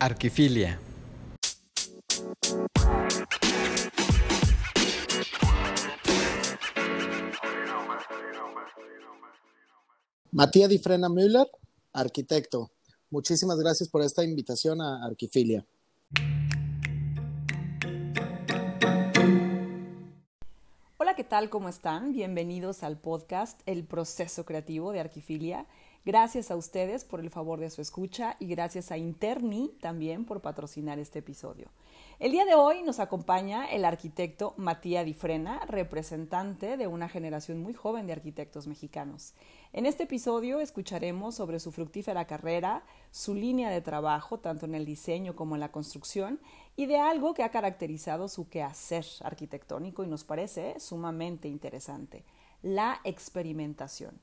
Arquifilia. Matías Di Frena Müller, arquitecto. Muchísimas gracias por esta invitación a Arquifilia. Hola, ¿qué tal? ¿Cómo están? Bienvenidos al podcast El proceso creativo de Arquifilia. Gracias a ustedes por el favor de su escucha y gracias a Interni también por patrocinar este episodio. El día de hoy nos acompaña el arquitecto Matías Di Frena, representante de una generación muy joven de arquitectos mexicanos. En este episodio escucharemos sobre su fructífera carrera, su línea de trabajo tanto en el diseño como en la construcción y de algo que ha caracterizado su quehacer arquitectónico y nos parece sumamente interesante, la experimentación.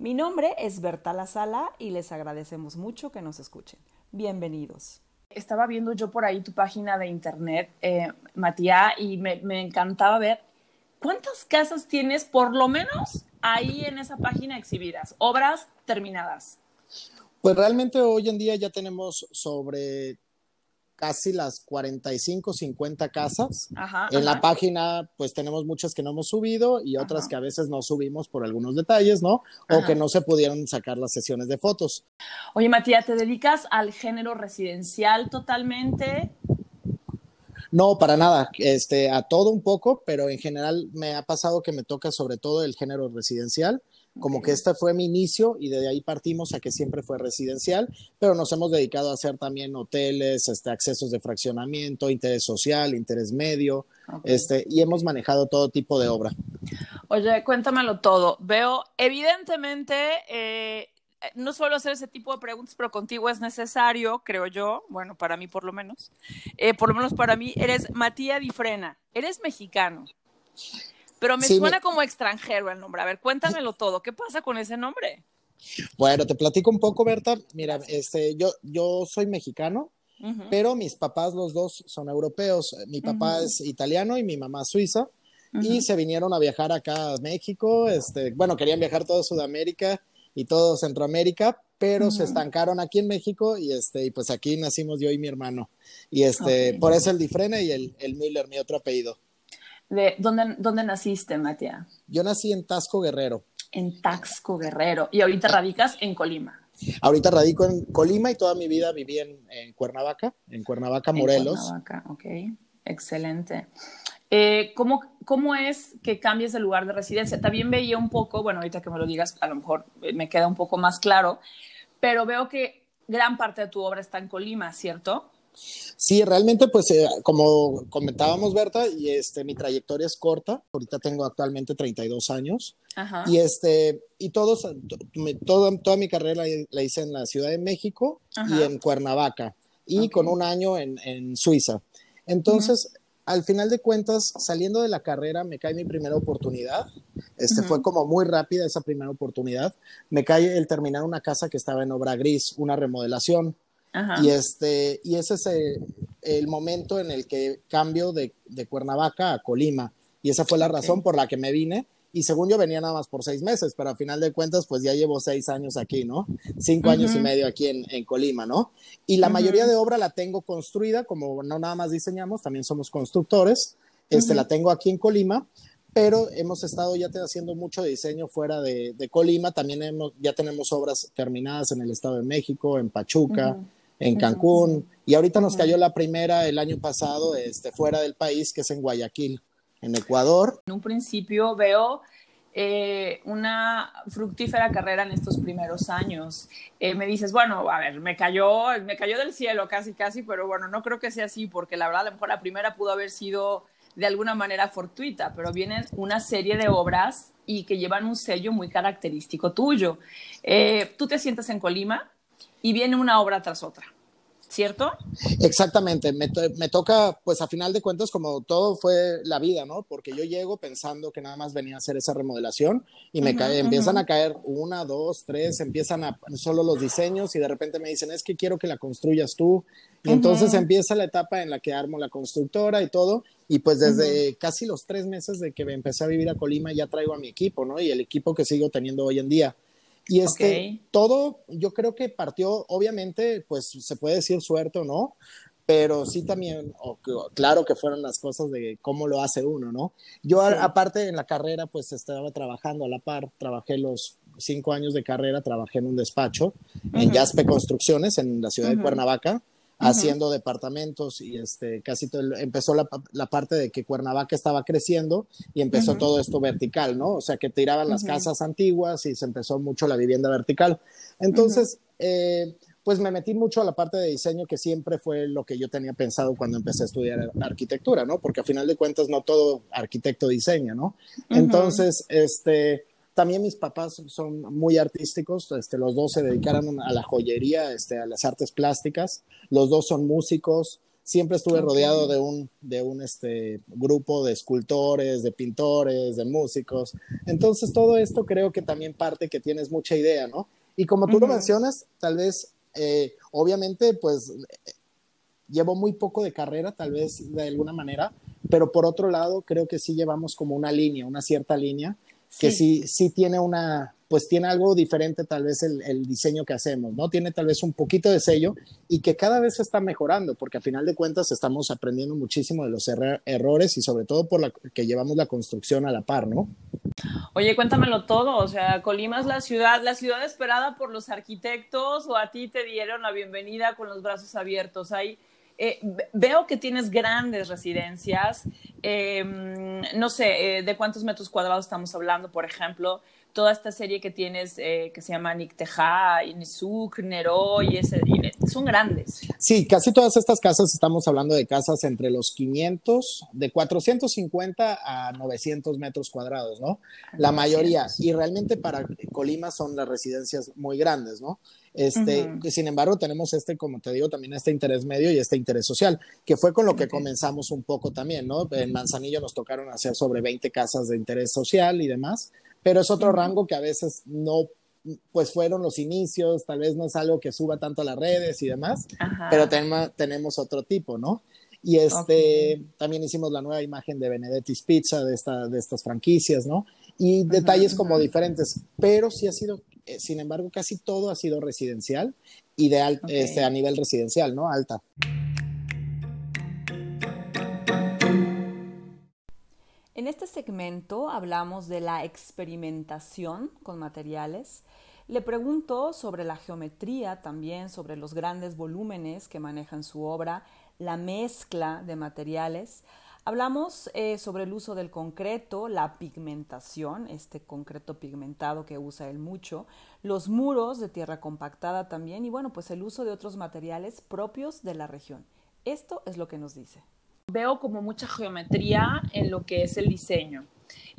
Mi nombre es Berta La Sala y les agradecemos mucho que nos escuchen. Bienvenidos. Estaba viendo yo por ahí tu página de internet, eh, Matías, y me, me encantaba ver cuántas casas tienes, por lo menos, ahí en esa página exhibidas, obras terminadas. Pues realmente hoy en día ya tenemos sobre casi las 45, 50 casas. Ajá, en la página, pues tenemos muchas que no hemos subido y otras Ajá. que a veces no subimos por algunos detalles, ¿no? O que no se pudieron sacar las sesiones de fotos. Oye, Matías, ¿te dedicas al género residencial totalmente? No, para nada, este, a todo un poco, pero en general me ha pasado que me toca sobre todo el género residencial, como que este fue mi inicio y de ahí partimos a que siempre fue residencial, pero nos hemos dedicado a hacer también hoteles, este, accesos de fraccionamiento, interés social, interés medio, Ok. este, y hemos manejado todo tipo de obra. Oye, cuéntamelo todo. Veo, evidentemente, eh, no suelo hacer ese tipo de preguntas, pero contigo es necesario, creo yo, bueno, para mí por lo menos, Eh, por lo menos para mí, eres Matías Di Frena, eres mexicano, pero me Sí, suena me- como extranjero el nombre. A ver, cuéntamelo todo, ¿qué pasa con ese nombre? Bueno, te platico un poco, Berta. Mira, este, yo, yo soy mexicano, pero mis papás los dos son europeos. Mi papá es italiano y mi mamá suiza. y se vinieron a viajar acá a México. Este, bueno, querían viajar todo Sudamérica y todo Centroamérica, pero se estancaron aquí en México y este, y pues aquí nacimos yo y mi hermano. Y este, por eso el Difrene y el, el Miller, mi otro apellido. De, ¿dónde, ¿Dónde naciste, Matías? Yo nací en Tasco Guerrero. En Taxco, Guerrero, y ahorita radicas en Colima. Ahorita radico en Colima y toda mi vida viví en, en Cuernavaca, en Cuernavaca, En Morelos. Cuernavaca, ok, excelente. Eh, ¿cómo, ¿Cómo es que cambies de lugar de residencia? También veía un poco, bueno, ahorita que me lo digas, a lo mejor eh, me queda un poco más claro, pero veo que gran parte de tu obra está en Colima, ¿cierto? Sí, realmente, pues eh, como comentábamos, Berta, y este, mi trayectoria es corta. Ahorita tengo actualmente 32 años. Ajá. Y este, y todos, toda, toda mi carrera la, hice en la Ciudad de México y en Cuernavaca, y con un año en, en Suiza. Entonces, al final de cuentas, saliendo de la carrera, me cae mi primera oportunidad. Este fue como muy rápida esa primera oportunidad. Me cae el terminar una casa que estaba en obra gris, una remodelación. Ajá. Y, este, y ese es el, el momento en el que cambio de, de Cuernavaca a Colima. Y esa fue la razón por la que me vine. Y según yo venía nada más por seis meses, pero a final de cuentas, pues ya llevo seis años aquí, ¿no? Cinco años y medio aquí en, en Colima, ¿no? Y la mayoría de obra la tengo construida, como no nada más diseñamos, también somos constructores. Este, Ujú. La tengo aquí en Colima, pero hemos estado ya haciendo mucho diseño fuera de, de Colima. También hemos, ya tenemos obras terminadas en el Estado de México, en Pachuca. En. Cancún. Y ahorita nos cayó la primera el año pasado este, fuera del país, que es en Guayaquil, en Ecuador. En un principio veo eh, una fructífera carrera en estos primeros años. Eh, me dices, bueno, a ver, me cayó, me cayó del cielo casi, casi, pero bueno, no creo que sea así, porque la verdad, a lo mejor la primera pudo haber sido de alguna manera fortuita, pero vienen una serie de obras y que llevan un sello muy característico tuyo. Eh, tú te sientas en Colima y viene una obra tras otra, ¿cierto? Exactamente, me, to- me toca, pues a final de cuentas, como todo fue la vida, ¿no? Porque yo llego pensando que nada más venía a hacer esa remodelación y me cae- empiezan a caer una, dos, tres, empiezan a solo los diseños y de repente me dicen, es que quiero que la construyas tú. Y entonces empieza la etapa en la que armo la constructora y todo. Y pues desde casi los tres meses de que me empecé a vivir a Colima ya traigo a mi equipo, ¿no? Y el equipo que sigo teniendo hoy en día. Y este, todo, yo creo que partió, obviamente, pues se puede decir suerte o no, pero sí también, claro que fueron las cosas de cómo lo hace uno, ¿no? Yo aparte en la carrera, pues estaba trabajando a la par, trabajé los cinco años de carrera, trabajé en un despacho en Jaspe Construcciones en la ciudad de Cuernavaca, haciendo departamentos y este, casi todo, empezó la, la, parte de que Cuernavaca estaba creciendo y empezó todo esto vertical, ¿no? O sea, que tiraban las casas antiguas y se empezó mucho la vivienda vertical. Entonces, eh, pues me metí mucho a la parte de diseño, que siempre fue lo que yo tenía pensado cuando empecé a estudiar arquitectura, ¿no? Porque a final de cuentas no todo arquitecto diseña, ¿no? Entonces, este, también mis papás son muy artísticos, este, los dos se dedicaron a la joyería, este, a las artes plásticas, los dos son músicos, siempre estuve rodeado de un, de un este, grupo de escultores, de pintores, de músicos. Entonces, todo esto creo que también parte que tienes mucha idea, ¿no? Y como tú lo mencionas, tal vez eh, obviamente, pues llevo muy poco de carrera, tal vez de alguna manera, pero por otro lado, creo que sí llevamos como una línea, una cierta línea, que sí, sí tiene una, pues tiene algo diferente tal vez el, diseño que hacemos, ¿no? Tiene tal vez un poquito de sello y que cada vez se está mejorando, porque a final de cuentas estamos aprendiendo muchísimo de los errores y sobre todo por la que llevamos la construcción a la par, ¿no? Oye, cuéntamelo todo, o sea, Colima es la ciudad, la ciudad esperada por los arquitectos o a ti te dieron la bienvenida con los brazos abiertos. Hay eh, veo que tienes grandes residencias. Em, no sé, eh, ¿de cuántos metros cuadrados estamos hablando, por ejemplo? Toda esta serie que tienes eh, que se llama Nicteja, Inisuk, Nero, y ese, son grandes. Sí, casi todas estas casas estamos hablando de casas entre los 500, de 450 a 900 metros cuadrados, ¿no? La mayoría. Y realmente para Colima son las residencias muy grandes, ¿no? Este, Sin embargo, tenemos este, como te digo, también este interés medio y este interés social, que fue con lo que comenzamos un poco también, ¿no? En Manzanillo nos tocaron hacer sobre 20 casas de interés social y demás, pero es otro rango que a veces no, pues fueron los inicios, tal vez no es algo que suba tanto a las redes y demás, pero tenemos otro tipo, ¿no? Y este, también hicimos la nueva imagen de Benedetti's Pizza, de, esta, de estas franquicias, ¿no? Y detalles como diferentes, pero sí ha sido eh, sin embargo, casi todo ha sido residencial y de este, a nivel residencial, ¿no? Alta. En este segmento hablamos de la experimentación con materiales. Le pregunto sobre la geometría también, sobre los grandes volúmenes que manejan su obra, la mezcla de materiales. Hablamos eh, sobre el uso del concreto, la pigmentación, este concreto pigmentado que usa él mucho, los muros de tierra compactada también y bueno, pues el uso de otros materiales propios de la región. Esto es lo que nos dice. Veo como mucha geometría en lo que es el diseño.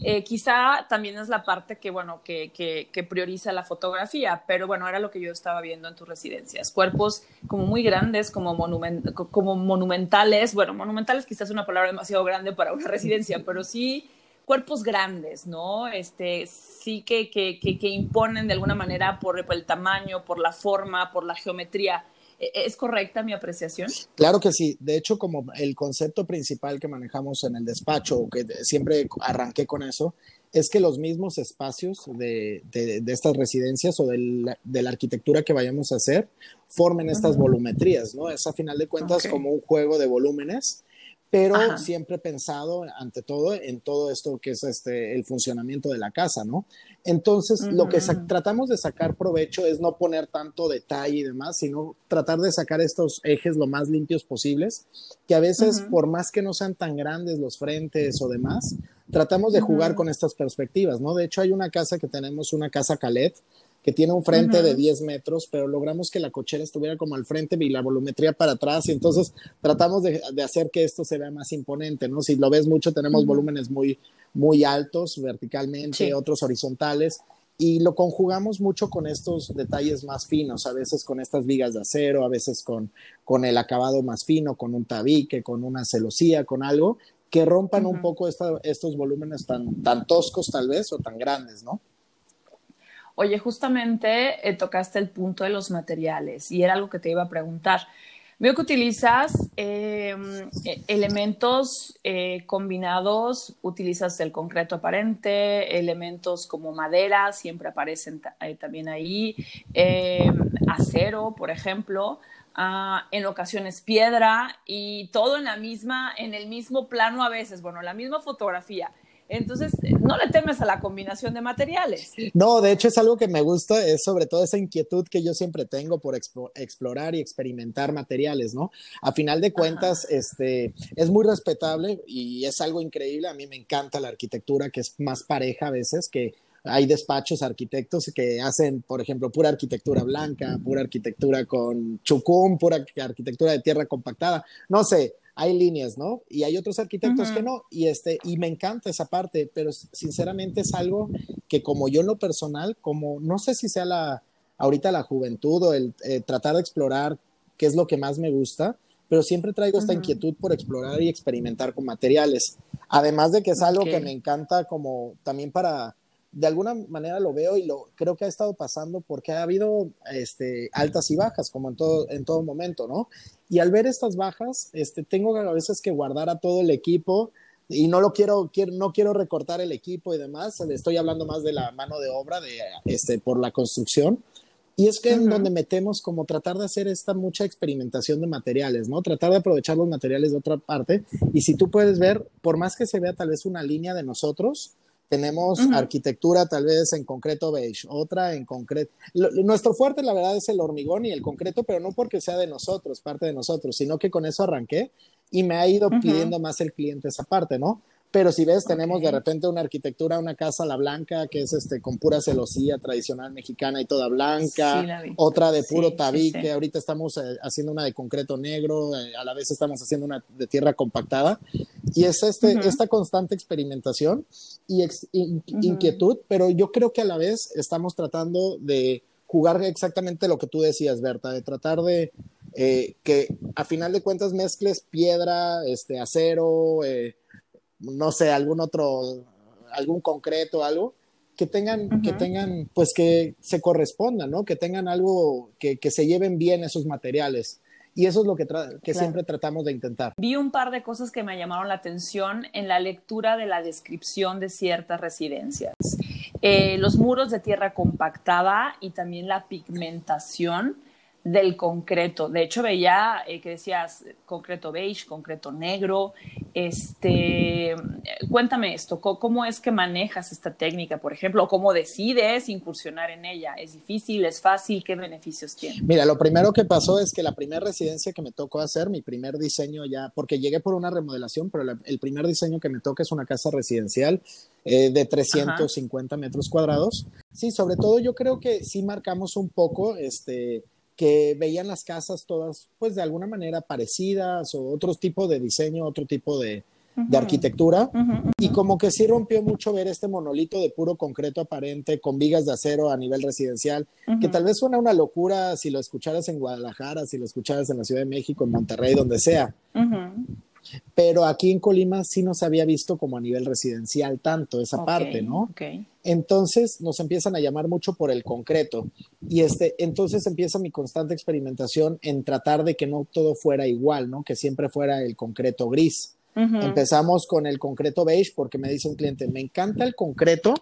Eh, quizá también es la parte que, bueno, que, que, prioriza la fotografía, pero bueno, era lo que yo estaba viendo en tus residencias. Cuerpos como muy grandes, como, monumentales. Bueno, monumentales quizás es una palabra demasiado grande para una residencia, pero sí cuerpos grandes, ¿no? Este, sí que, que imponen de alguna manera por el tamaño, por la forma, por la geometría. ¿E-, ¿Es correcta mi apreciación? Claro que sí. De hecho, como el concepto principal que manejamos en el despacho, que siempre arranqué con eso, es que los mismos espacios de, de, estas residencias o de la, arquitectura que vayamos a hacer formen estas volumetrías, ¿no? Es a final de cuentas como un juego de volúmenes pero siempre pensado ante todo en todo esto que es este el funcionamiento de la casa, ¿no? Entonces, lo que tratamos de sacar provecho es no poner tanto detalle y demás, sino tratar de sacar estos ejes lo más limpios posibles, que a veces, por más que no sean tan grandes los frentes o demás, tratamos de jugar con estas perspectivas, ¿no? De hecho, hay una casa que tenemos, una casa Calet, que tiene un frente de 10 metros, pero logramos que la cochera estuviera como al frente y la volumetría para atrás, y entonces tratamos de, hacer que esto se vea más imponente, ¿no? Si lo ves mucho, tenemos volúmenes muy, muy altos verticalmente, otros horizontales, y lo conjugamos mucho con estos detalles más finos, a veces con estas vigas de acero, a veces con, con el acabado más fino, con un tabique, con una celosía, con algo que rompan un poco estos volúmenes tan, tan toscos tal vez o tan grandes, ¿no? Oye, justamente eh, tocaste el punto de los materiales y era algo que te iba a preguntar. Veo que utilizas em, e, elementos eh, combinados, utilizas el concreto aparente, elementos como madera, siempre aparecen eh, también ahí, em, acero, por ejemplo. Ah, en ocasiones piedra y todo en la misma, en el mismo plano a veces, bueno, la misma fotografía. Entonces, no le temes a la combinación de materiales. No, de hecho es algo que me gusta, es sobre todo esa inquietud que yo siempre tengo por explorar y experimentar materiales, ¿no? A final de cuentas, este, es muy respetable y es algo increíble. A mí me encanta la arquitectura, que es más pareja a veces, que hay despachos arquitectos que hacen, por ejemplo, pura arquitectura blanca, pura arquitectura con chucum, pura arquitectura de tierra compactada. No sé, hay líneas, ¿no? Y hay otros arquitectos que no, y este, y me encanta esa parte, pero sinceramente es algo que como yo en lo personal, como no sé si sea la, ahorita la juventud o el eh, tratar de explorar qué es lo que más me gusta, pero siempre traigo esta inquietud por explorar y experimentar con materiales. Además de que es algo que me encanta como también para, de alguna manera lo veo y lo creo que ha estado pasando porque ha habido este, altas y bajas, como en todo, en todo momento, ¿no? Y al ver estas bajas, este, tengo a veces que guardar a todo el equipo y no lo quiero, quiero, no quiero recortar el equipo y demás, estoy hablando más de la mano de obra de, este, por la construcción. Y es que en donde metemos como tratar de hacer esta mucha experimentación de materiales, ¿no? Tratar de aprovechar los materiales de otra parte. Y si tú puedes ver, por más que se vea tal vez una línea de nosotros, tenemos arquitectura tal vez en concreto beige, otra en concreto. Nuestro fuerte, la verdad, es el hormigón y el concreto, pero no porque sea de nosotros, parte de nosotros, sino que con eso arranqué y me ha ido pidiendo más el cliente esa parte, ¿no? Pero si ves, tenemos de repente una arquitectura, una casa la blanca, que es este con pura celosía tradicional mexicana y toda blanca, otra de puro tabique, ahorita estamos eh, haciendo una de concreto negro, eh, a la vez estamos haciendo una de tierra compactada, y es este, esta constante experimentación y inquietud, pero yo creo que a la vez estamos tratando de jugar exactamente lo que tú decías, Berta, de tratar de eh, que a final de cuentas mezcles piedra, este, acero, eh, no sé, algún otro, algún concreto, algo, que tengan, que tengan, pues que se correspondan, ¿no? Que tengan algo, que, que se lleven bien esos materiales. Y eso es lo que, que siempre tratamos de intentar. Vi un par de cosas que me llamaron la atención en la lectura de la descripción de ciertas residencias. Eh, los muros de tierra compactada y también la pigmentación del concreto. De hecho, veía eh, que decías concreto beige, concreto negro. Este, cuéntame esto, ¿cómo es que manejas esta técnica, por ejemplo? ¿Cómo decides incursionar en ella? ¿Es difícil? ¿Es fácil? ¿Qué beneficios tiene? Mira, lo primero que pasó es que la primera residencia que me tocó hacer, mi primer diseño ya, porque llegué por una remodelación, pero el primer diseño que me toca es una casa residencial eh, de 350 metros cuadrados. Sí, sobre todo yo creo que sí marcamos un poco, este, que veían las casas todas, pues de alguna manera parecidas o otro tipo de diseño, otro tipo de, arquitectura. Y como que sí rompió mucho ver este monolito de puro concreto aparente con vigas de acero a nivel residencial, que tal vez suena una locura si lo escucharas en Guadalajara, si lo escucharas en la Ciudad de México, en Monterrey, donde sea. Pero aquí en Colima sí nos había visto como a nivel residencial tanto esa parte, ¿no? Entonces nos empiezan a llamar mucho por el concreto y este, entonces empieza mi constante experimentación en tratar de que no todo fuera igual, ¿no? Que siempre fuera el concreto gris. Empezamos con el concreto beige porque me dice un cliente, me encanta el concreto,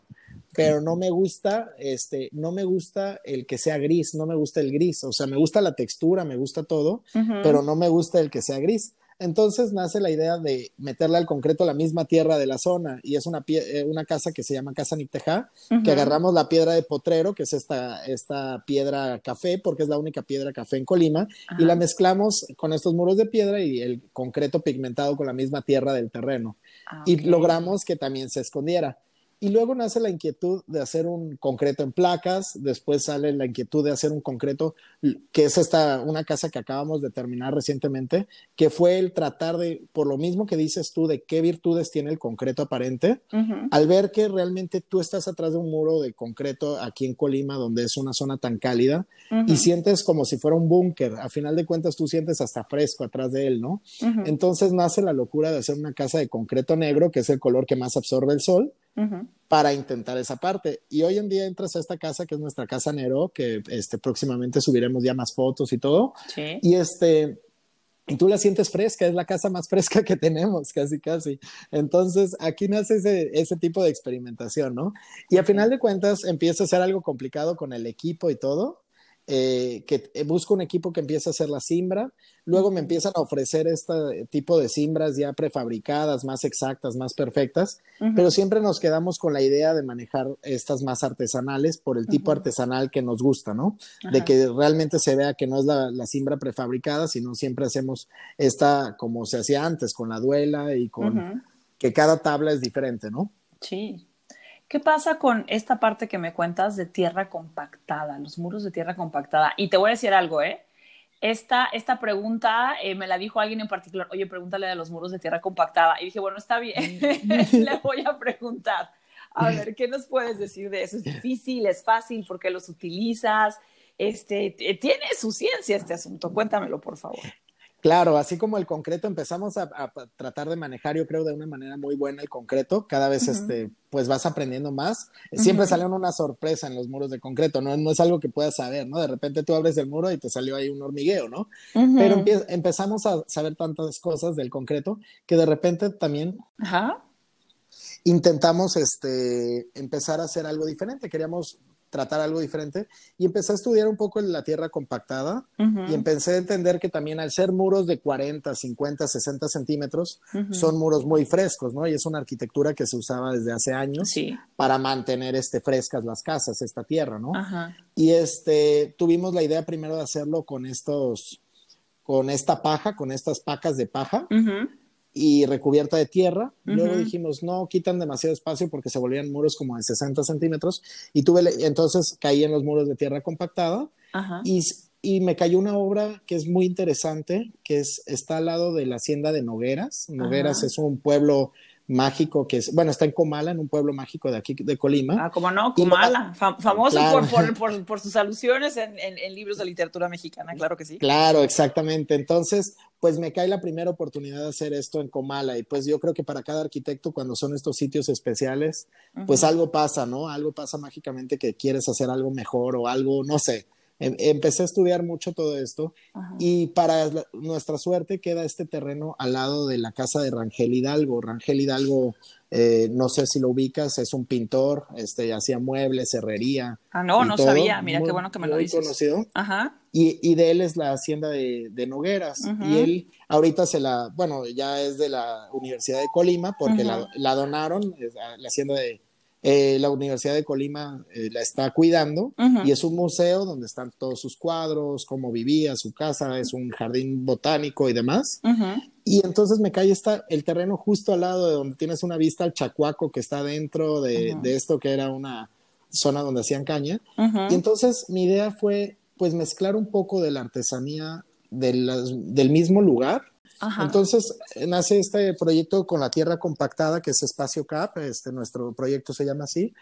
pero no me gusta, este, no me gusta el que sea gris, no me gusta el gris, o sea, me gusta la textura, me gusta todo, pero no me gusta el que sea gris. Entonces nace la idea de meterle al concreto la misma tierra de la zona y es una, eh, una casa que se llama Casa Nicteja, que agarramos la piedra de potrero, que es esta, esta piedra café, porque es la única piedra café en Colima, y la mezclamos con estos muros de piedra y el concreto pigmentado con la misma tierra del terreno. Ah, y logramos que también se escondiera. Y luego nace la inquietud de hacer un concreto en placas, después sale la inquietud de hacer un concreto, que es esta, una casa que acabamos de terminar recientemente, que fue el tratar de, por lo mismo que dices tú, de qué virtudes tiene el concreto aparente, al ver que realmente tú estás atrás de un muro de concreto aquí en Colima, donde es una zona tan cálida, y sientes como si fuera un búnker, a final de cuentas tú sientes hasta fresco atrás de él, ¿no? Entonces nace la locura de hacer una casa de concreto negro, que es el color que más absorbe el sol, para intentar esa parte. Y hoy en día entras a esta casa que es nuestra casa Nero, que este, próximamente subiremos ya más fotos y todo. Y este, y tú la sientes fresca, es la casa más fresca que tenemos, casi, casi. Entonces, aquí nace ese, ese tipo de experimentación, ¿no? Y a final de cuentas empieza a ser algo complicado con el equipo y todo, eh, que busco un equipo que empiece a hacer la siembra, luego me empiezan a ofrecer este tipo de siembras ya prefabricadas, más exactas, más perfectas, pero siempre nos quedamos con la idea de manejar estas más artesanales por el tipo artesanal que nos gusta, ¿no? De que realmente se vea que no es la, la siembra prefabricada, sino siempre hacemos esta como se hacía antes, con la duela y con que cada tabla es diferente, ¿no? Sí, ¿Qué pasa con esta parte que me cuentas de tierra compactada, los muros de tierra compactada? Y te voy a decir algo, ¿eh? Esta, esta pregunta eh, me la dijo alguien en particular, oye, pregúntale de los muros de tierra compactada. Y dije, bueno, está bien, le voy a preguntar. A ver, ¿qué nos puedes decir de eso? ¿Es difícil? ¿Es fácil? ¿Por qué los utilizas? Este, tiene su ciencia este asunto. Cuéntamelo, por favor. Claro, así como el concreto, empezamos a, tratar de manejar, yo creo, de una manera muy buena el concreto. Cada vez, este, pues vas aprendiendo más. Siempre sale una sorpresa en los muros de concreto, ¿no? No es algo que puedas saber, ¿no? De repente tú abres el muro y te salió ahí un hormigueo, ¿no? Pero empezamos a saber tantas cosas del concreto que de repente también intentamos, este, empezar a hacer algo diferente. Queríamos tratar algo diferente. Y empecé a estudiar un poco la tierra compactada y empecé a entender que también al ser muros de 40, 50, 60 centímetros, son muros muy frescos, ¿no? Y es una arquitectura que se usaba desde hace años para mantener este, frescas las casas, esta tierra, ¿no? Y este, tuvimos la idea primero de hacerlo con estos, con esta paja, con estas pacas de paja y recubierta de tierra. Luego dijimos, no, quitan demasiado espacio porque se volvían muros como de 60 centímetros. Y tuve, entonces caí en los muros de tierra compactada y, y, me cayó una obra que es muy interesante, que es, está al lado de la hacienda de Nogueras. Nogueras es un pueblo mágico que es, bueno, está en Comala, en un pueblo mágico de aquí de Colima. Ah, como no, Comala, famoso por, por, por, sus alusiones en, en, libros de literatura mexicana, claro que sí. Claro, exactamente. Entonces, pues me cae la primera oportunidad de hacer esto en Comala y pues yo creo que para cada arquitecto cuando son estos sitios especiales, pues algo pasa, ¿no? Algo pasa mágicamente que quieres hacer algo mejor o algo, no sé. Em, empecé a estudiar mucho todo esto y para nuestra suerte queda este terreno al lado de la casa de Rangel Hidalgo. Rangel Hidalgo, eh, no sé si lo ubicas, es un pintor, este, hacía muebles, herrería. Ah, no, no sabía, mira qué bueno que me lo dices. conocido. Ajá. Y, y, de él es la hacienda de, Nogueras. Y él ahorita se la, bueno, ya es de la Universidad de Colima porque la, la, donaron, la hacienda de, eh, la Universidad de Colima eh, la está cuidando y es un museo donde están todos sus cuadros, cómo vivía, su casa, es un jardín botánico y demás. Y entonces me cae está el terreno justo al lado de donde tienes una vista al Chacuaco que está dentro de, esto que era una zona donde hacían caña. Y entonces mi idea fue pues mezclar un poco de la artesanía del mismo lugar entonces nace este proyecto con la tierra compactada, que es Espacio Cap, este, nuestro proyecto se llama así,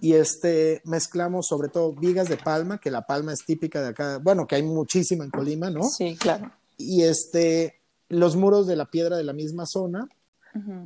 y este, mezclamos sobre todo vigas de palma, que la palma es típica de acá, bueno, que hay muchísima en Colima, ¿no? Sí, claro. Y este, los muros de la piedra de la misma zona,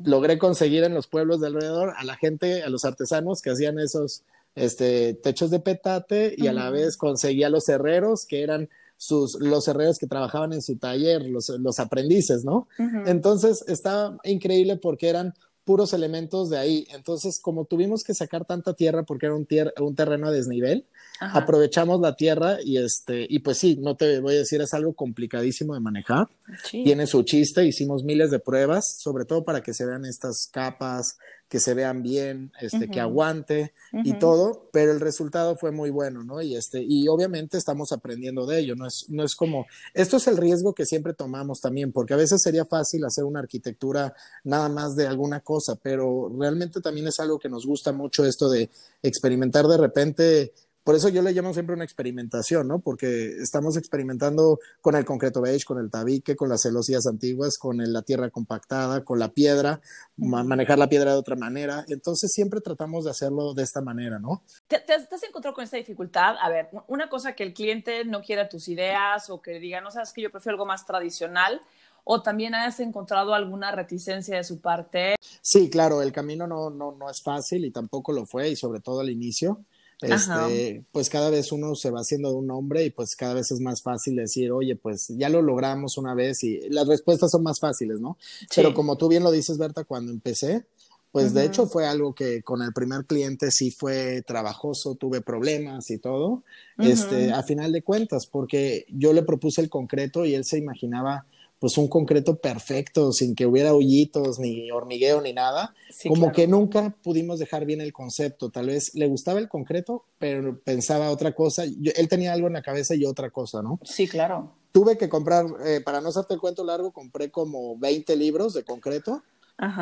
logré conseguir en los pueblos de alrededor a la gente, a los artesanos que hacían esos este, techos de petate y a la vez conseguía los herreros que eran sus, los herreros que trabajaban en su taller, los, los aprendices, ¿no? Entonces, está increíble porque eran puros elementos de ahí. Entonces, como tuvimos que sacar tanta tierra porque era un, un terreno a desnivel, aprovechamos la tierra y este, y pues sí, no te voy a decir, es algo complicadísimo de manejar. Tiene su chiste, hicimos miles de pruebas, sobre todo para que se vean estas capas, que se vean bien, este, que aguante y todo, pero el resultado fue muy bueno, ¿no? Y este, y obviamente estamos aprendiendo de ello, no es, no es como, esto es el riesgo que siempre tomamos también, porque a veces sería fácil hacer una arquitectura nada más de alguna cosa, pero realmente también es algo que nos gusta mucho esto de experimentar de repente por eso yo le llamo siempre una experimentación, ¿no? Porque estamos experimentando con el concreto beige, con el tabique, con las celosías antiguas, con la tierra compactada, con la piedra, manejar la piedra de otra manera. Entonces siempre tratamos de hacerlo de esta manera, ¿no? ¿Te, te, has encontrado con esta dificultad? A ver, una cosa que el cliente no quiera tus ideas o que diga, no sabes que yo prefiero algo más tradicional. ¿O también has encontrado alguna reticencia de su parte? Sí, claro, el camino no, no, no es fácil y tampoco lo fue, y sobre todo al inicio este, pues cada vez uno se va haciendo de un hombre y pues cada vez es más fácil decir, oye, pues ya lo logramos una vez y las respuestas son más fáciles, ¿no? Pero como tú bien lo dices, Berta, cuando empecé, pues de hecho fue algo que con el primer cliente sí fue trabajoso, tuve problemas y todo, este, a final de cuentas, porque yo le propuse el concreto y él se imaginaba pues un concreto perfecto, sin que hubiera hoyitos, ni hormigueo, ni nada. Como que nunca pudimos dejar bien el concepto. Tal vez le gustaba el concreto, pero pensaba otra cosa. él tenía algo en la cabeza y otra cosa, ¿no? Sí, claro. Tuve que comprar, eh, para no hacerte el cuento largo, compré como 20 libros de concreto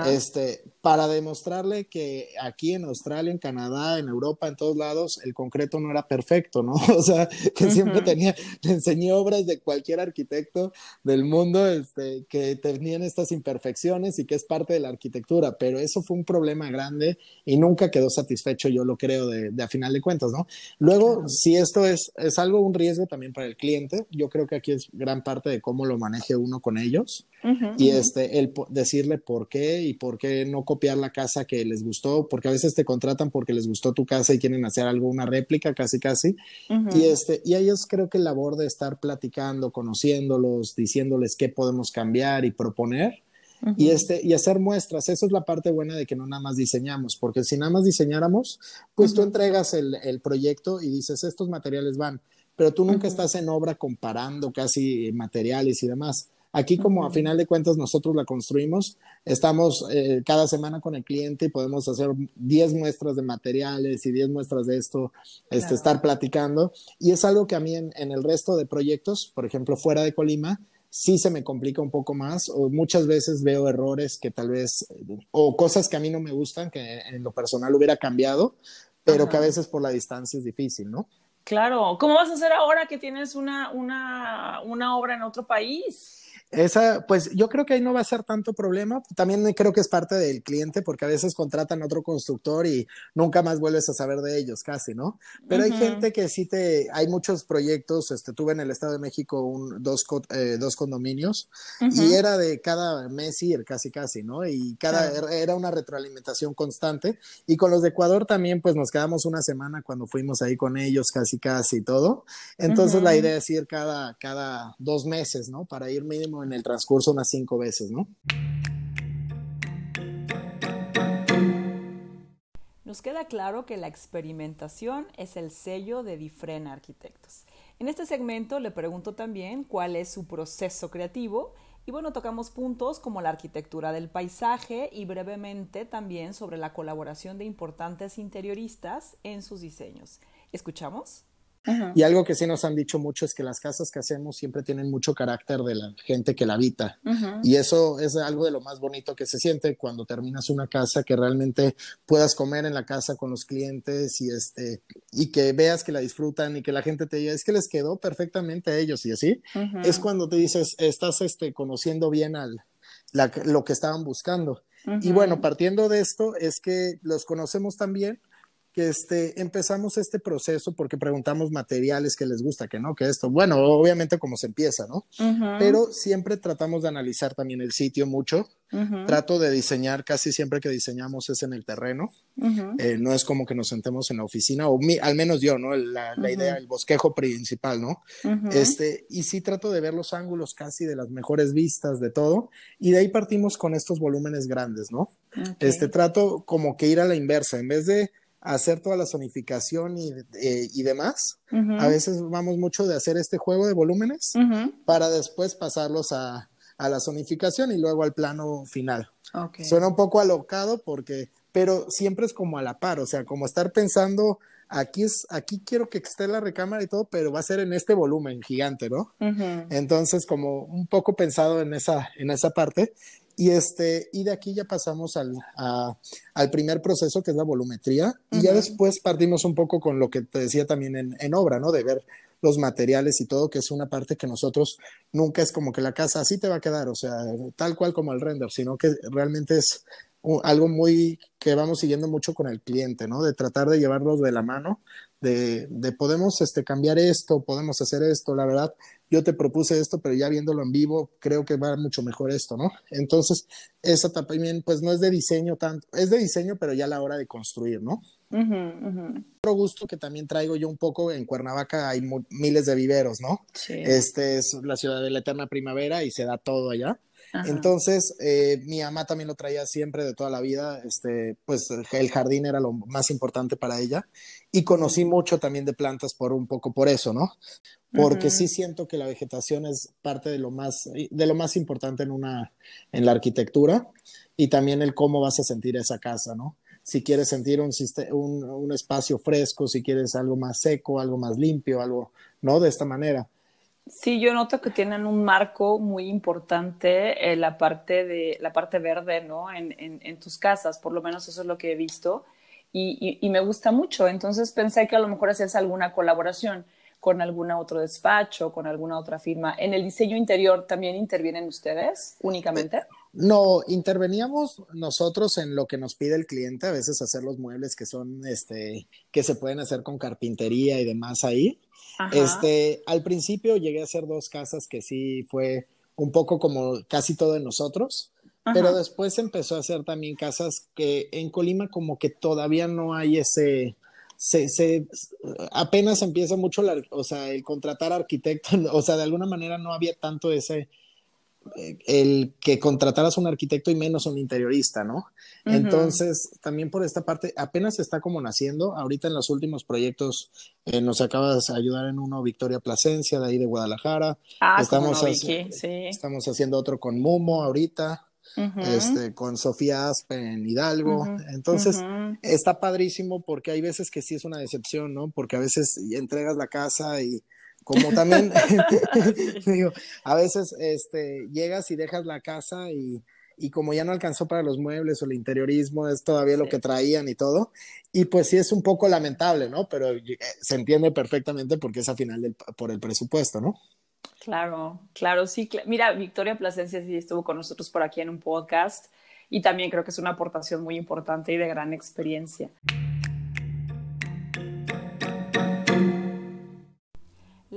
este, para demostrarle que aquí en Australia, en Canadá, en Europa, en todos lados, el concreto no era perfecto, ¿no? O sea, que siempre tenía, le enseñé obras de cualquier arquitecto del mundo, este, que tenían estas imperfecciones y que es parte de la arquitectura, pero eso fue un problema grande y nunca quedó satisfecho, yo lo creo, de, a final de cuentas, ¿no? Luego, si esto es, es algo, un riesgo también para el cliente, yo creo que aquí es gran parte de cómo lo maneje uno con ellos y este, el decirle por qué y por qué no copiar la casa que les gustó, porque a veces te contratan porque les gustó tu casa y quieren hacer algo, una réplica casi casi. Y este, y ellos creo que la labor de estar platicando, conociéndolos, diciéndoles qué podemos cambiar y proponer. Y, este, y hacer muestras, eso es la parte buena de que no nada más diseñamos, porque si nada más diseñáramos, pues tú entregas el, el proyecto y dices, estos materiales van, pero tú nunca estás en obra comparando casi materiales y demás. Aquí como a final de cuentas nosotros la construimos, estamos eh, cada semana con el cliente y podemos hacer 10 muestras de materiales y 10 muestras de esto, este, estar platicando. Y es algo que a mí en, el resto de proyectos, por ejemplo, fuera de Colima, sí se me complica un poco más o muchas veces veo errores que tal vez, o cosas que a mí no me gustan, que en lo personal hubiera cambiado, pero que a veces por la distancia es difícil, ¿no? Claro, ¿cómo vas a hacer ahora que tienes una, una, una obra en otro país? Esa, pues yo creo que ahí no va a ser tanto problema. También creo que es parte del cliente, porque a veces contratan a otro constructor y nunca más vuelves a saber de ellos, casi, ¿no? Pero hay gente que sí te, hay muchos proyectos, este, tuve en el Estado de México un, dos, eh, dos condominios y era de cada mes ir, casi, casi, ¿no? Y cada, era una retroalimentación constante. Y con los de Ecuador también, pues nos quedamos una semana cuando fuimos ahí con ellos, casi, casi todo. Entonces la idea es ir cada, cada dos meses, ¿no? Para ir mínimo en el transcurso unas cinco veces, ¿no? Nos queda claro que la experimentación es el sello de Difren Arquitectos. En este segmento le pregunto también cuál es su proceso creativo y bueno, tocamos puntos como la arquitectura del paisaje y brevemente también sobre la colaboración de importantes interioristas en sus diseños. ¿Escuchamos? Y algo que sí nos han dicho mucho es que las casas que hacemos siempre tienen mucho carácter de la gente que la habita. Y eso es algo de lo más bonito que se siente cuando terminas una casa, que realmente puedas comer en la casa con los clientes y, este, y que veas que la disfrutan y que la gente te diga, es que les quedó perfectamente a ellos y así. Es cuando te dices, estás este, conociendo bien al, lo que estaban buscando. Y bueno, partiendo de esto, es que los conocemos también que este, empezamos este proceso porque preguntamos materiales que les gusta, que no, que esto. Bueno, obviamente como se empieza, ¿no? Pero siempre tratamos de analizar también el sitio mucho. Trato de diseñar, casi siempre que diseñamos es en el terreno. Eh, no es como que nos sentemos en la oficina, o al menos yo, ¿no? La, idea, el bosquejo principal, ¿no? Este, y sí trato de ver los ángulos casi de las mejores vistas de todo. Y de ahí partimos con estos volúmenes grandes, ¿no? Este, trato como que ir a la inversa, en vez de hacer toda la zonificación y, eh, y demás. A veces vamos mucho de hacer este juego de volúmenes para después pasarlos a, a, la zonificación y luego al plano final. Suena un poco alocado porque, pero siempre es como a la par, o sea, como estar pensando, aquí es, aquí quiero que esté la recámara y todo, pero va a ser en este volumen gigante, ¿no? Entonces, como un poco pensado en esa, en esa parte. Y, este, y de aquí ya pasamos al, al primer proceso, que es la volumetría, y ya después partimos un poco con lo que te decía también en, en, obra, ¿no? De ver los materiales y todo, que es una parte que nosotros nunca es como que la casa así te va a quedar, o sea, tal cual como el render, sino que realmente es algo muy que vamos siguiendo mucho con el cliente, ¿no? De tratar de llevarlos de la mano, de, de podemos este, cambiar esto, podemos hacer esto, la verdad, yo te propuse esto, pero ya viéndolo en vivo, creo que va mucho mejor esto, ¿no? Entonces, esa también, pues no es de diseño tanto, es de diseño, pero ya a la hora de construir, ¿no? Otro gusto que también traigo yo un poco, en Cuernavaca hay miles de viveros, ¿no? Sí. Este es la ciudad de la eterna primavera y se da todo allá. Entonces, eh, mi mamá también lo traía siempre de toda la vida, este, pues el jardín era lo más importante para ella y conocí mucho también de plantas por un poco por eso, ¿no? Porque sí siento que la vegetación es parte de lo más, de lo más importante en una, en la arquitectura y también el cómo vas a sentir esa casa, ¿no? Si quieres sentir un, un, un espacio fresco, si quieres algo más seco, algo más limpio, algo, ¿no? De esta manera. Sí, yo noto que tienen un marco muy importante en la parte de la parte verde, ¿no? En, en, tus casas, por lo menos eso es lo que he visto y, y, me gusta mucho. Entonces pensé que a lo mejor hacías alguna colaboración con algún otro despacho, con alguna otra firma. ¿En el diseño interior también intervienen ustedes únicamente? No, interveníamos nosotros en lo que nos pide el cliente, a veces hacer los muebles que son, este, que se pueden hacer con carpintería y demás ahí. Este, al principio llegué a hacer dos casas que sí fue un poco como casi todo de nosotros, pero después empezó a hacer también casas que en Colima como que todavía no hay ese, se, se, apenas empieza mucho, la, o sea, el contratar arquitectos, o sea, de alguna manera no había tanto ese, el que contrataras un arquitecto y menos un interiorista, ¿no? Entonces, también por esta parte, apenas está como naciendo. Ahorita en los últimos proyectos eh, nos acabas de ayudar en uno Victoria Plasencia, de ahí de Guadalajara. Ah, estamos, sí. estamos haciendo otro con Mumo ahorita. este, con Sofía Aspen en Hidalgo. Entonces, está padrísimo porque hay veces que sí es una decepción, ¿no? Porque a veces entregas la casa y como también, digo, a veces este, llegas y dejas la casa y, y, como ya no alcanzó para los muebles o el interiorismo, es todavía lo que traían y todo. Y pues sí es un poco lamentable, ¿no? Pero eh, se entiende perfectamente porque es a final del, por el presupuesto, ¿no? Claro, claro, sí. Mira, Victoria Plasencia sí estuvo con nosotros por aquí en un podcast y también creo que es una aportación muy importante y de gran experiencia.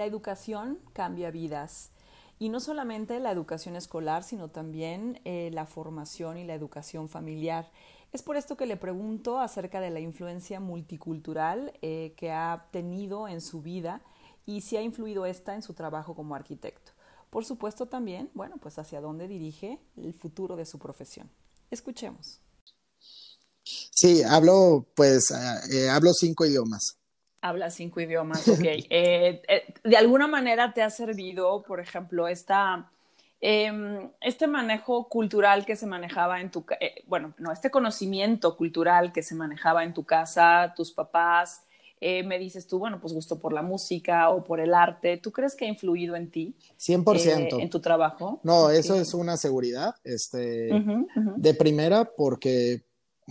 La educación cambia vidas. Y no solamente la educación escolar, sino también eh, la formación y la educación familiar. Es por esto que le pregunto acerca de la influencia multicultural eh, que ha tenido en su vida y si ha influido esta en su trabajo como arquitecto. Por supuesto también, bueno, pues hacia dónde dirige el futuro de su profesión. Escuchemos. Sí, hablo, pues, eh, hablo cinco idiomas. Habla cinco idiomas, ok. Eh, eh, de alguna manera te ha servido, por ejemplo, esta, em, este manejo cultural que se manejaba en tu, eh, bueno, no, este conocimiento cultural que se manejaba en tu casa, tus papás, me dices tú, bueno, pues gusto por la música o por el arte. ¿Tú crees que ha influido en ti? 100%. en tu trabajo. No, eso es una seguridad, este, de primera, porque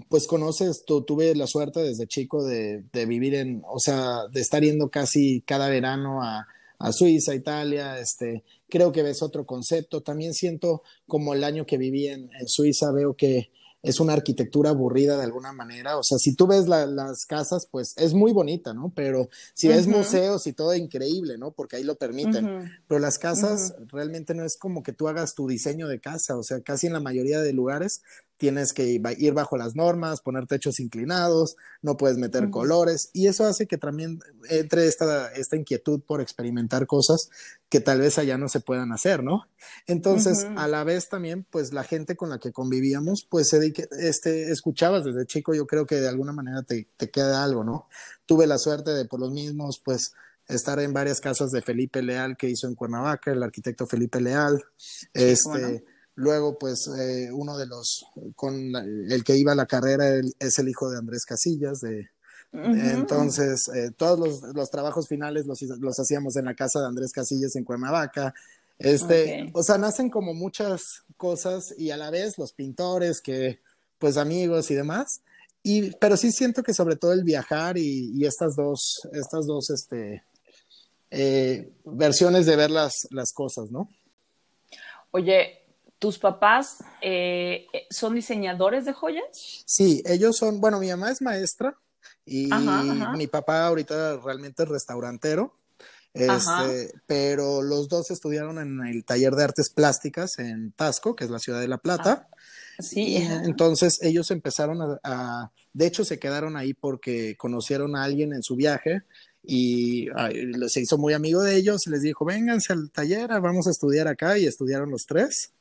pues conoces, tú, tuve la suerte desde chico de, de, vivir en, o sea, de estar yendo casi cada verano a, a Suiza, Italia, este, creo que ves otro concepto. También siento como el año que viví en, en Suiza, veo que es una arquitectura aburrida de alguna manera. O sea, si tú ves las casas, pues es muy bonita, ¿no? Pero si ves museos y todo increíble, ¿no? Porque ahí lo permiten. Pero las casas realmente no es como que tú hagas tu diseño de casa. O sea, casi en la mayoría de lugares tienes que ir bajo las normas, poner techos inclinados, no puedes meter colores y eso hace que también entre esta, esta inquietud por experimentar cosas que tal vez allá no se puedan hacer, ¿no? Entonces, a la vez también, pues la gente con la que convivíamos, pues este, escuchabas desde chico, yo creo que de alguna manera te, te queda algo, ¿no? Tuve la suerte de por los mismos, pues estar en varias casas de Felipe Leal que hizo en Cuernavaca, el arquitecto Felipe Leal, este... Luego, pues, eh, uno de los, con el que iba a la carrera es el hijo de Andrés Casillas, de, entonces, eh, todos los, los, trabajos finales los, los, hacíamos en la casa de Andrés Casillas en Cuernavaca. Este, o sea, nacen como muchas cosas y a la vez los pintores que, pues, amigos y demás. Y, pero sí siento que sobre todo el viajar y, y estas dos, estas dos, este, eh, versiones de ver las, las cosas, ¿no? Oye, ¿Tus papás eh, son diseñadores de joyas? Sí, ellos son, bueno, mi mamá es maestra y mi papá ahorita realmente es restaurantero. Este, pero los dos estudiaron en el taller de artes plásticas en Tasco, que es la ciudad de La Plata. Sí. entonces ellos empezaron a, de hecho se quedaron ahí porque conocieron a alguien en su viaje y se hizo muy amigo de ellos y les dijo, vénganse al taller, vamos a estudiar acá y estudiaron los tres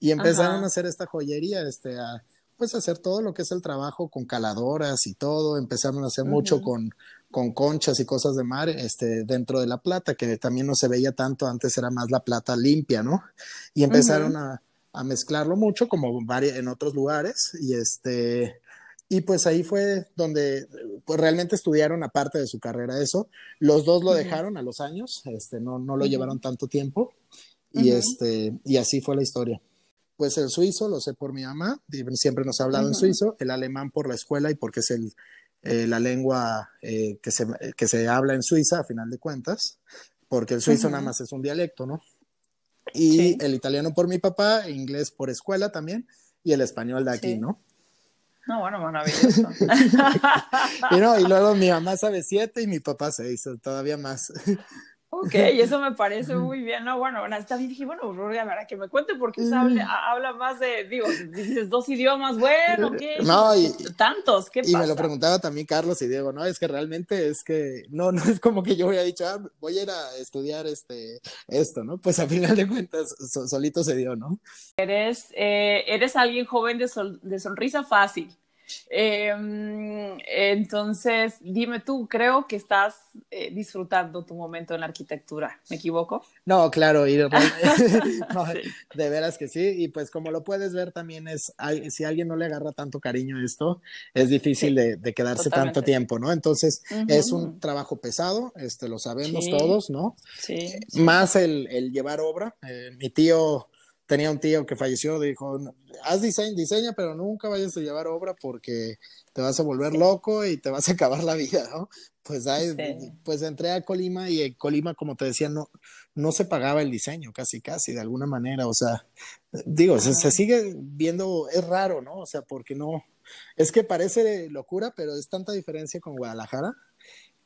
y empezaron a hacer esta joyería, este, a, pues hacer todo lo que es el trabajo con caladoras y todo, empezaron a hacer mucho con, con conchas y cosas de mar este, dentro de la plata, que también no se veía tanto, antes era más la plata limpia, ¿no? Y empezaron a, a, mezclarlo mucho como en otros lugares y este... Y pues ahí fue donde pues realmente estudiaron aparte de su carrera eso. Los dos lo dejaron a los años, este, no, no lo llevaron tanto tiempo. Y, este, y así fue la historia. Pues el suizo lo sé por mi mamá, siempre nos ha hablado en suizo, el alemán por la escuela y porque es el, eh, la lengua eh, que, se, que se habla en Suiza, a final de cuentas, porque el suizo nada más es un dialecto, ¿no? Y el italiano por mi papá, inglés por escuela también, y el español de aquí, ¿no? No, bueno, maravilloso. y, no, y luego mi mamá sabe siete y mi papá seis, todavía más. Ok, eso me parece muy bien. No, bueno, está bien. Dije, bueno, Aurora, para que me cuente porque habla, habla más de, digo, dices dos idiomas, bueno, ¿qué? No, y tantos, ¿qué y me lo preguntaba también Carlos y Diego, no, es que realmente es que, no, no es como que yo hubiera dicho, ah, voy a ir a estudiar este, esto, ¿no? Pues a final de cuentas, solito se dio, ¿no? Eres, eh, eres alguien joven de, de sonrisa fácil. Em, entonces, dime tú, creo que estás eh, disfrutando tu momento en la arquitectura, ¿me equivoco? No, claro, y de, veras que sí, y pues como lo puedes ver también es, si alguien no le agarra tanto cariño a esto, es difícil de, quedarse tanto tiempo, ¿no? Entonces, es un trabajo pesado, este, lo sabemos todos, ¿no? Sí. Más el, el llevar obra, eh, mi tío tenía un tío que falleció, dijo, haz diseño, diseña, pero nunca vayas a llevar obra porque te vas a volver loco y te vas a acabar la vida, ¿no? Pues, pues entré a Colima y en Colima, como te decía, no, no se pagaba el diseño, casi, casi, de alguna manera, o sea, digo, se, sigue viendo, es raro, ¿no? O sea, porque no, es que parece locura, pero es tanta diferencia con Guadalajara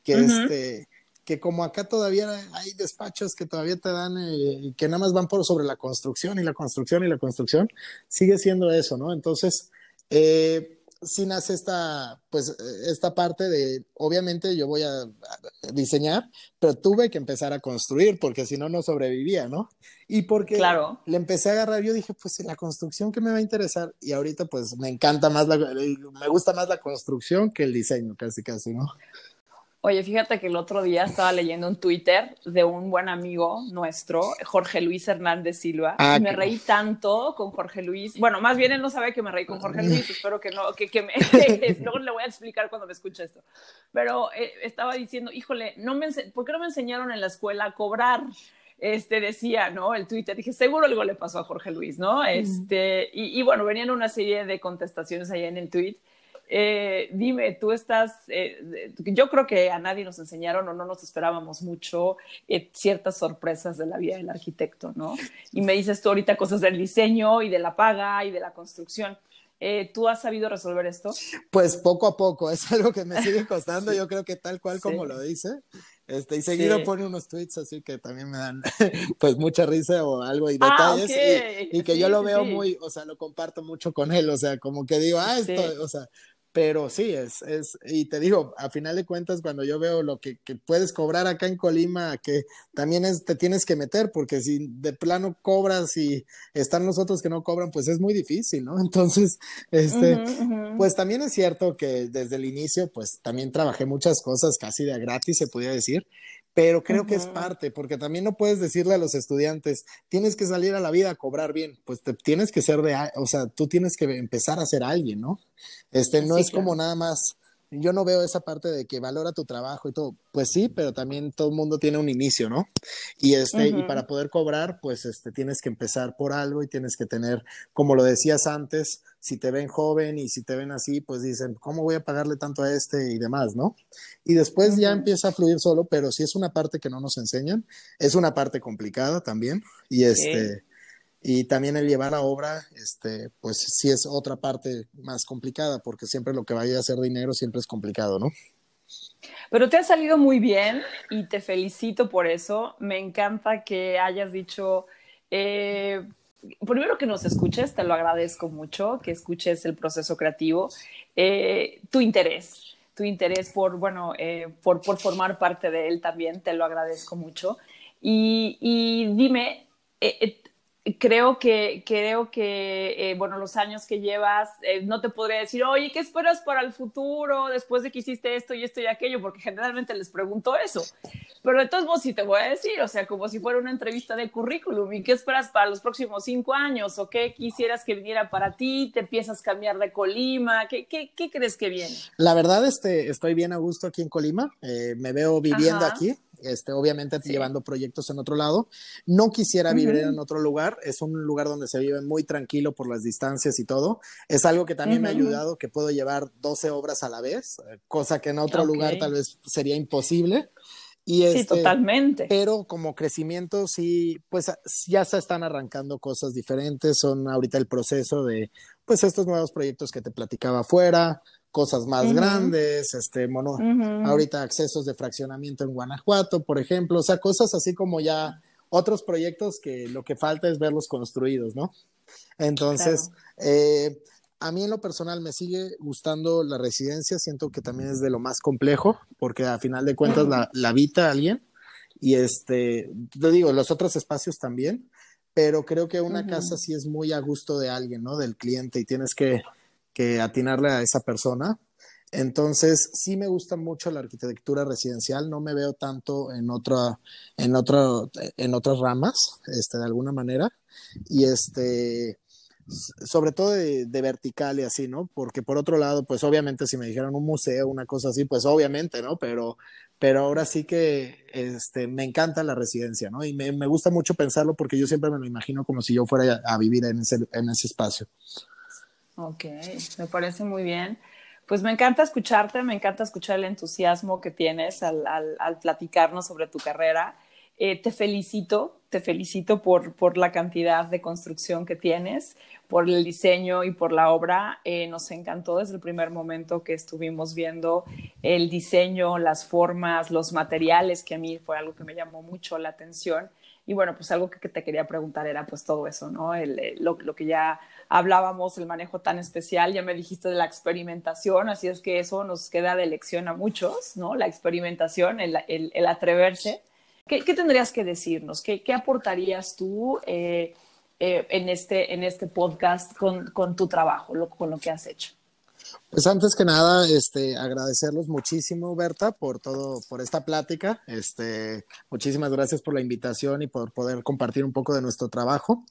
que este que como acá todavía hay despachos que todavía te dan, eh, que nada más van por sobre la construcción y la construcción y la construcción, sigue siendo eso, ¿no? Entonces, eh, si nace esta, pues, esta parte de, obviamente yo voy a diseñar, pero tuve que empezar a construir porque si no, no sobrevivía, ¿no? Y porque claro. le empecé a agarrar, yo dije, pues la construcción que me va a interesar y ahorita pues me encanta más, la, me gusta más la construcción que el diseño, casi, casi, ¿no? Oye, fíjate que el otro día estaba leyendo un Twitter de un buen amigo nuestro, Jorge Luis Hernández Silva, ah, me reí tanto con Jorge Luis. Bueno, más bien él no sabe que me reí con Jorge Luis, espero que no, que, que me, luego le voy a explicar cuando me escuche esto. Pero eh, estaba diciendo, híjole, no me, ¿por qué no me enseñaron en la escuela a cobrar? este, decía, ¿no? El Twitter, dije, seguro algo le pasó a Jorge Luis, ¿no? Este, y, y, bueno, venían una serie de contestaciones allá en el tweet eh, dime, tú estás, eh, yo creo que a nadie nos enseñaron o no nos esperábamos mucho eh, ciertas sorpresas de la vida del arquitecto, ¿no? Y me dices tú ahorita cosas del diseño y de la paga y de la construcción. ¿Tú has sabido resolver esto? Pues poco a poco, es algo que me sigue costando, yo creo que tal cual como lo dice. Este, y seguido pone unos tweets así que también me dan pues mucha risa o algo y ah, detalles y, que yo lo veo muy, o sea, lo comparto mucho con él, o sea, como que digo, ah, esto, o sea, pero sí, es, es, y te digo, a final de cuentas, cuando yo veo lo que, que, puedes cobrar acá en Colima, que también es, te tienes que meter, porque si de plano cobras y están los otros que no cobran, pues es muy difícil, ¿no? Entonces, este, pues también es cierto que desde el inicio, pues también trabajé muchas cosas casi de gratis, se podría decir, pero creo que es parte, porque también no puedes decirle a los estudiantes, tienes que salir a la vida a cobrar bien, pues te tienes que ser de, o sea, tú tienes que empezar a ser alguien, ¿no? Este, no es como nada más, yo no veo esa parte de que valora tu trabajo y todo. Pues sí, pero también todo el mundo tiene un inicio, ¿no? Y este, y para poder cobrar, pues este, tienes que empezar por algo y tienes que tener, como lo decías antes, si te ven joven y si te ven así, pues dicen, ¿cómo voy a pagarle tanto a este y demás, no? Y después ya empieza a fluir solo, pero si es una parte que no nos enseñan, es una parte complicada también. Y este, y también el llevar a obra, este, pues sí es otra parte más complicada, porque siempre lo que vaya a hacer dinero siempre es complicado, ¿no? Pero te ha salido muy bien y te felicito por eso. Me encanta que hayas dicho, eh, primero que nos escuches, te lo agradezco mucho, que escuches el proceso creativo, eh, tu interés, tu interés por, bueno, eh, por, por, formar parte de él también, te lo agradezco mucho. Y, dime, creo que, creo que eh, bueno, los años que llevas, eh, no te podría decir, oye, ¿qué esperas para el futuro después de que hiciste esto y esto y aquello? Porque generalmente les pregunto eso. Pero de todos modos sí te voy a decir, o sea, como si fuera una entrevista de currículum, ¿y qué esperas para los próximos cinco años? ¿O qué quisieras que viniera para ti? ¿Te empiezas a cambiar de Colima? ¿Qué, qué, qué crees que viene? La verdad, este, estoy bien a gusto aquí en Colima, eh, me veo viviendo aquí este, obviamente llevando proyectos en otro lado. No quisiera vivir en otro lugar, es un lugar donde se vive muy tranquilo por las distancias y todo. Es algo que también me ha ayudado, que puedo llevar 12 obras a la vez, cosa que en otro lugar tal vez sería imposible. Y sí, este, totalmente. Pero como crecimiento, sí, pues ya se están arrancando cosas diferentes. Son ahorita el proceso de, pues, estos nuevos proyectos que te platicaba afuera, cosas más grandes, este, mono, ahorita accesos de fraccionamiento en Guanajuato, por ejemplo, o sea, cosas así como ya otros proyectos que lo que falta es verlos construidos, ¿no? Entonces, eh, a mí en lo personal me sigue gustando la residencia, siento que también es de lo más complejo, porque a final de cuentas la, la habita alguien, y este, te digo, los otros espacios también, pero creo que una casa sí es muy a gusto de alguien, ¿no? Del cliente, y tienes que que atinarle a esa persona. Entonces, sí me gusta mucho la arquitectura residencial, no me veo tanto en otra, en otra, en otras ramas, este, de alguna manera. Y este, sobre todo de, vertical y así, ¿no? Porque por otro lado, pues obviamente si me dijeran un museo, una cosa así, pues obviamente, ¿no? Pero, pero ahora sí que este, me encanta la residencia, ¿no? Y me, me gusta mucho pensarlo porque yo siempre me lo imagino como si yo fuera a, a vivir en ese, en ese espacio. Ok, me parece muy bien. Pues me encanta escucharte, me encanta escuchar el entusiasmo que tienes al, al, platicarnos sobre tu carrera. Eh, te felicito, te felicito por, por, la cantidad de construcción que tienes, por el diseño y por la obra. Eh, nos encantó desde el primer momento que estuvimos viendo el diseño, las formas, los materiales, que a mí fue algo que me llamó mucho la atención. Y bueno, pues algo que, te quería preguntar era pues todo eso, ¿no? El, lo, lo, que ya hablábamos, el manejo tan especial, ya me dijiste de la experimentación, así es que eso nos queda de lección a muchos, ¿no? La experimentación, el, el, atreverse. ¿Qué, ¿Qué, tendrías que decirnos? ¿Qué, qué aportarías tú eh, eh, en, este, en este podcast con, con tu trabajo, lo, con lo que has hecho? Pues antes que nada, este, agradecerlos muchísimo, Berta, por todo, por esta plática. Este, muchísimas gracias por la invitación y por poder compartir un poco de nuestro trabajo.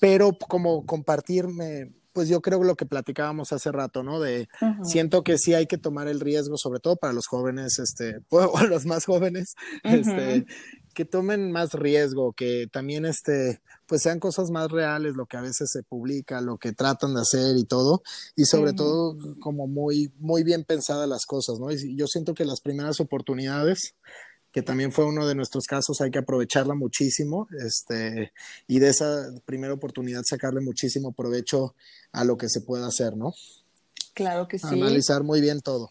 Pero como compartirme, pues yo creo lo que platicábamos hace rato, ¿no? De siento que sí hay que tomar el riesgo, sobre todo para los jóvenes, este, o los más jóvenes, este, que tomen más riesgo, que también este, pues sean cosas más reales lo que a veces se publica, lo que tratan de hacer y todo, y sobre todo como muy, muy bien pensadas las cosas, ¿no? Y yo siento que las primeras oportunidades, que también fue uno de nuestros casos, hay que aprovecharla muchísimo, este, y de esa primera oportunidad sacarle muchísimo provecho a lo que se pueda hacer, ¿no? Claro que sí. Analizar muy bien todo.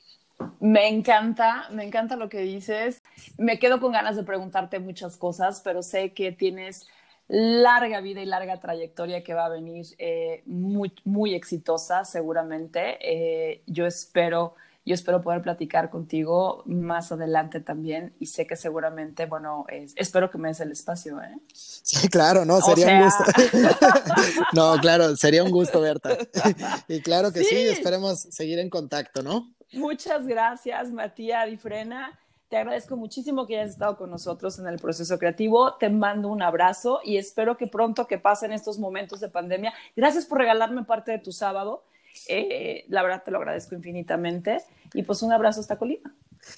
Me encanta, me encanta lo que dices. Me quedo con ganas de preguntarte muchas cosas, pero sé que tienes larga vida y larga trayectoria que va a venir eh, muy, muy exitosa, seguramente. Eh, yo espero, yo espero poder platicar contigo más adelante también y sé que seguramente, bueno, espero que me des el espacio. ¿eh? Sí, claro, no, sería un gusto. no, claro, sería un gusto, Berta. y claro que sí, esperemos seguir en contacto, ¿no? Muchas gracias, Matías Difrena. Te agradezco muchísimo que hayas estado con nosotros en el proceso creativo. Te mando un abrazo y espero que pronto que pasen estos momentos de pandemia. Gracias por regalarme parte de tu sábado. Eh, la verdad te lo agradezco infinitamente. Y pues un abrazo hasta Colima.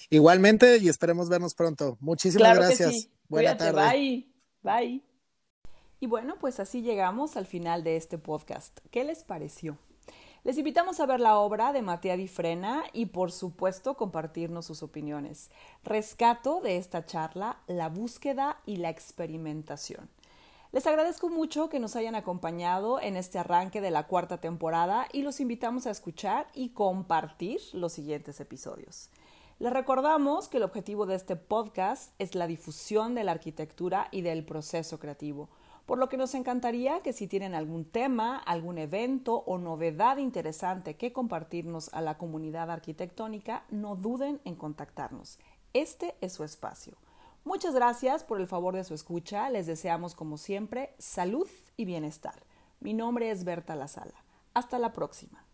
Igualmente y esperemos vernos pronto. Muchísimas gracias. Sí. Buena tarde. Bye. Bye. Y bueno, pues así llegamos al final de este podcast. ¿Qué les pareció? Les invitamos a ver la obra de Matea Di Frena y por supuesto compartirnos sus opiniones. Rescato de esta charla la búsqueda y la experimentación. Les agradezco mucho que nos hayan acompañado en este arranque de la cuarta temporada y los invitamos a escuchar y compartir los siguientes episodios. Les recordamos que el objetivo de este podcast es la difusión de la arquitectura y del proceso creativo por lo que nos encantaría que si tienen algún tema, algún evento o novedad interesante que compartirnos a la comunidad arquitectónica, no duden en contactarnos. Este es su espacio. Muchas gracias por el favor de su escucha. Les deseamos, como siempre, salud y bienestar. Mi nombre es Berta La Sala. Hasta la próxima.